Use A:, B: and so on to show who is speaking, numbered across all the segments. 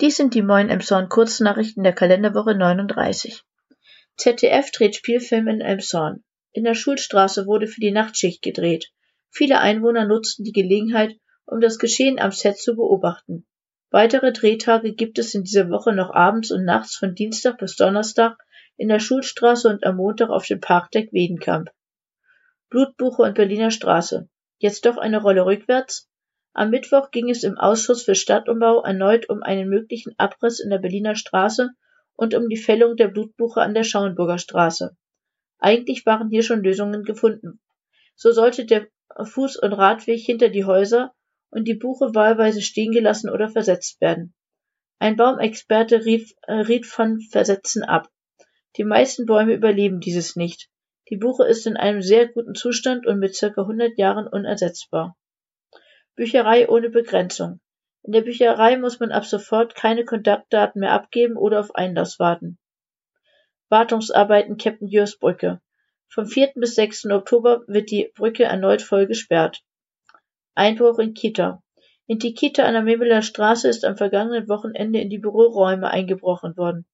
A: Dies sind die Moin Emshorn Kurznachrichten der Kalenderwoche 39. ZDF dreht Spielfilm in Elmshorn. In der Schulstraße wurde für die Nachtschicht gedreht. Viele Einwohner nutzten die Gelegenheit, um das Geschehen am Set zu beobachten. Weitere Drehtage gibt es in dieser Woche noch abends und nachts von Dienstag bis Donnerstag in der Schulstraße und am Montag auf dem Parkdeck Wedenkamp. Blutbuche und Berliner Straße. Jetzt doch eine Rolle rückwärts? Am Mittwoch ging es im Ausschuss für Stadtumbau erneut um einen möglichen Abriss in der Berliner Straße und um die Fällung der Blutbuche an der Schauenburger Straße. Eigentlich waren hier schon Lösungen gefunden. So sollte der Fuß- und Radweg hinter die Häuser und die Buche wahlweise stehen gelassen oder versetzt werden. Ein Baumexperte rief, äh, riet von Versetzen ab. Die meisten Bäume überleben dieses nicht. Die Buche ist in einem sehr guten Zustand und mit circa 100 Jahren unersetzbar. Bücherei ohne Begrenzung. In der Bücherei muss man ab sofort keine Kontaktdaten mehr abgeben oder auf Einlass warten. Wartungsarbeiten Captain Jürs Brücke. Vom 4. bis 6. Oktober wird die Brücke erneut voll gesperrt. Einbruch in Kita. In die Kita an der Mebeler Straße ist am vergangenen Wochenende in die Büroräume eingebrochen worden.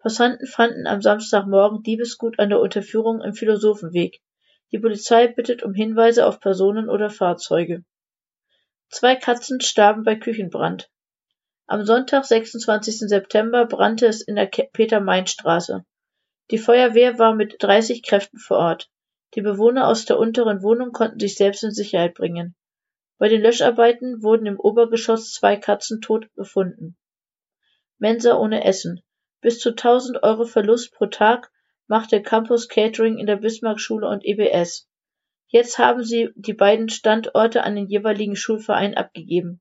A: Passanten fanden am Samstagmorgen Diebesgut an der Unterführung im Philosophenweg. Die Polizei bittet um Hinweise auf Personen oder Fahrzeuge. Zwei Katzen starben bei Küchenbrand. Am Sonntag, 26. September, brannte es in der Peter-Main-Straße. Die Feuerwehr war mit 30 Kräften vor Ort. Die Bewohner aus der unteren Wohnung konnten sich selbst in Sicherheit bringen. Bei den Löscharbeiten wurden im Obergeschoss zwei Katzen tot gefunden. Mensa ohne Essen. Bis zu 1000 Euro Verlust pro Tag macht der Campus Catering in der Bismarck-Schule und EBS. Jetzt haben sie die beiden Standorte an den jeweiligen Schulverein abgegeben.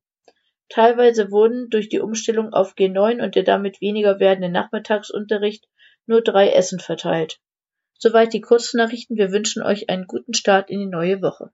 A: Teilweise wurden durch die Umstellung auf G9 und der damit weniger werdende Nachmittagsunterricht nur drei Essen verteilt. Soweit die Kurznachrichten. Wir wünschen euch einen guten Start in die neue Woche.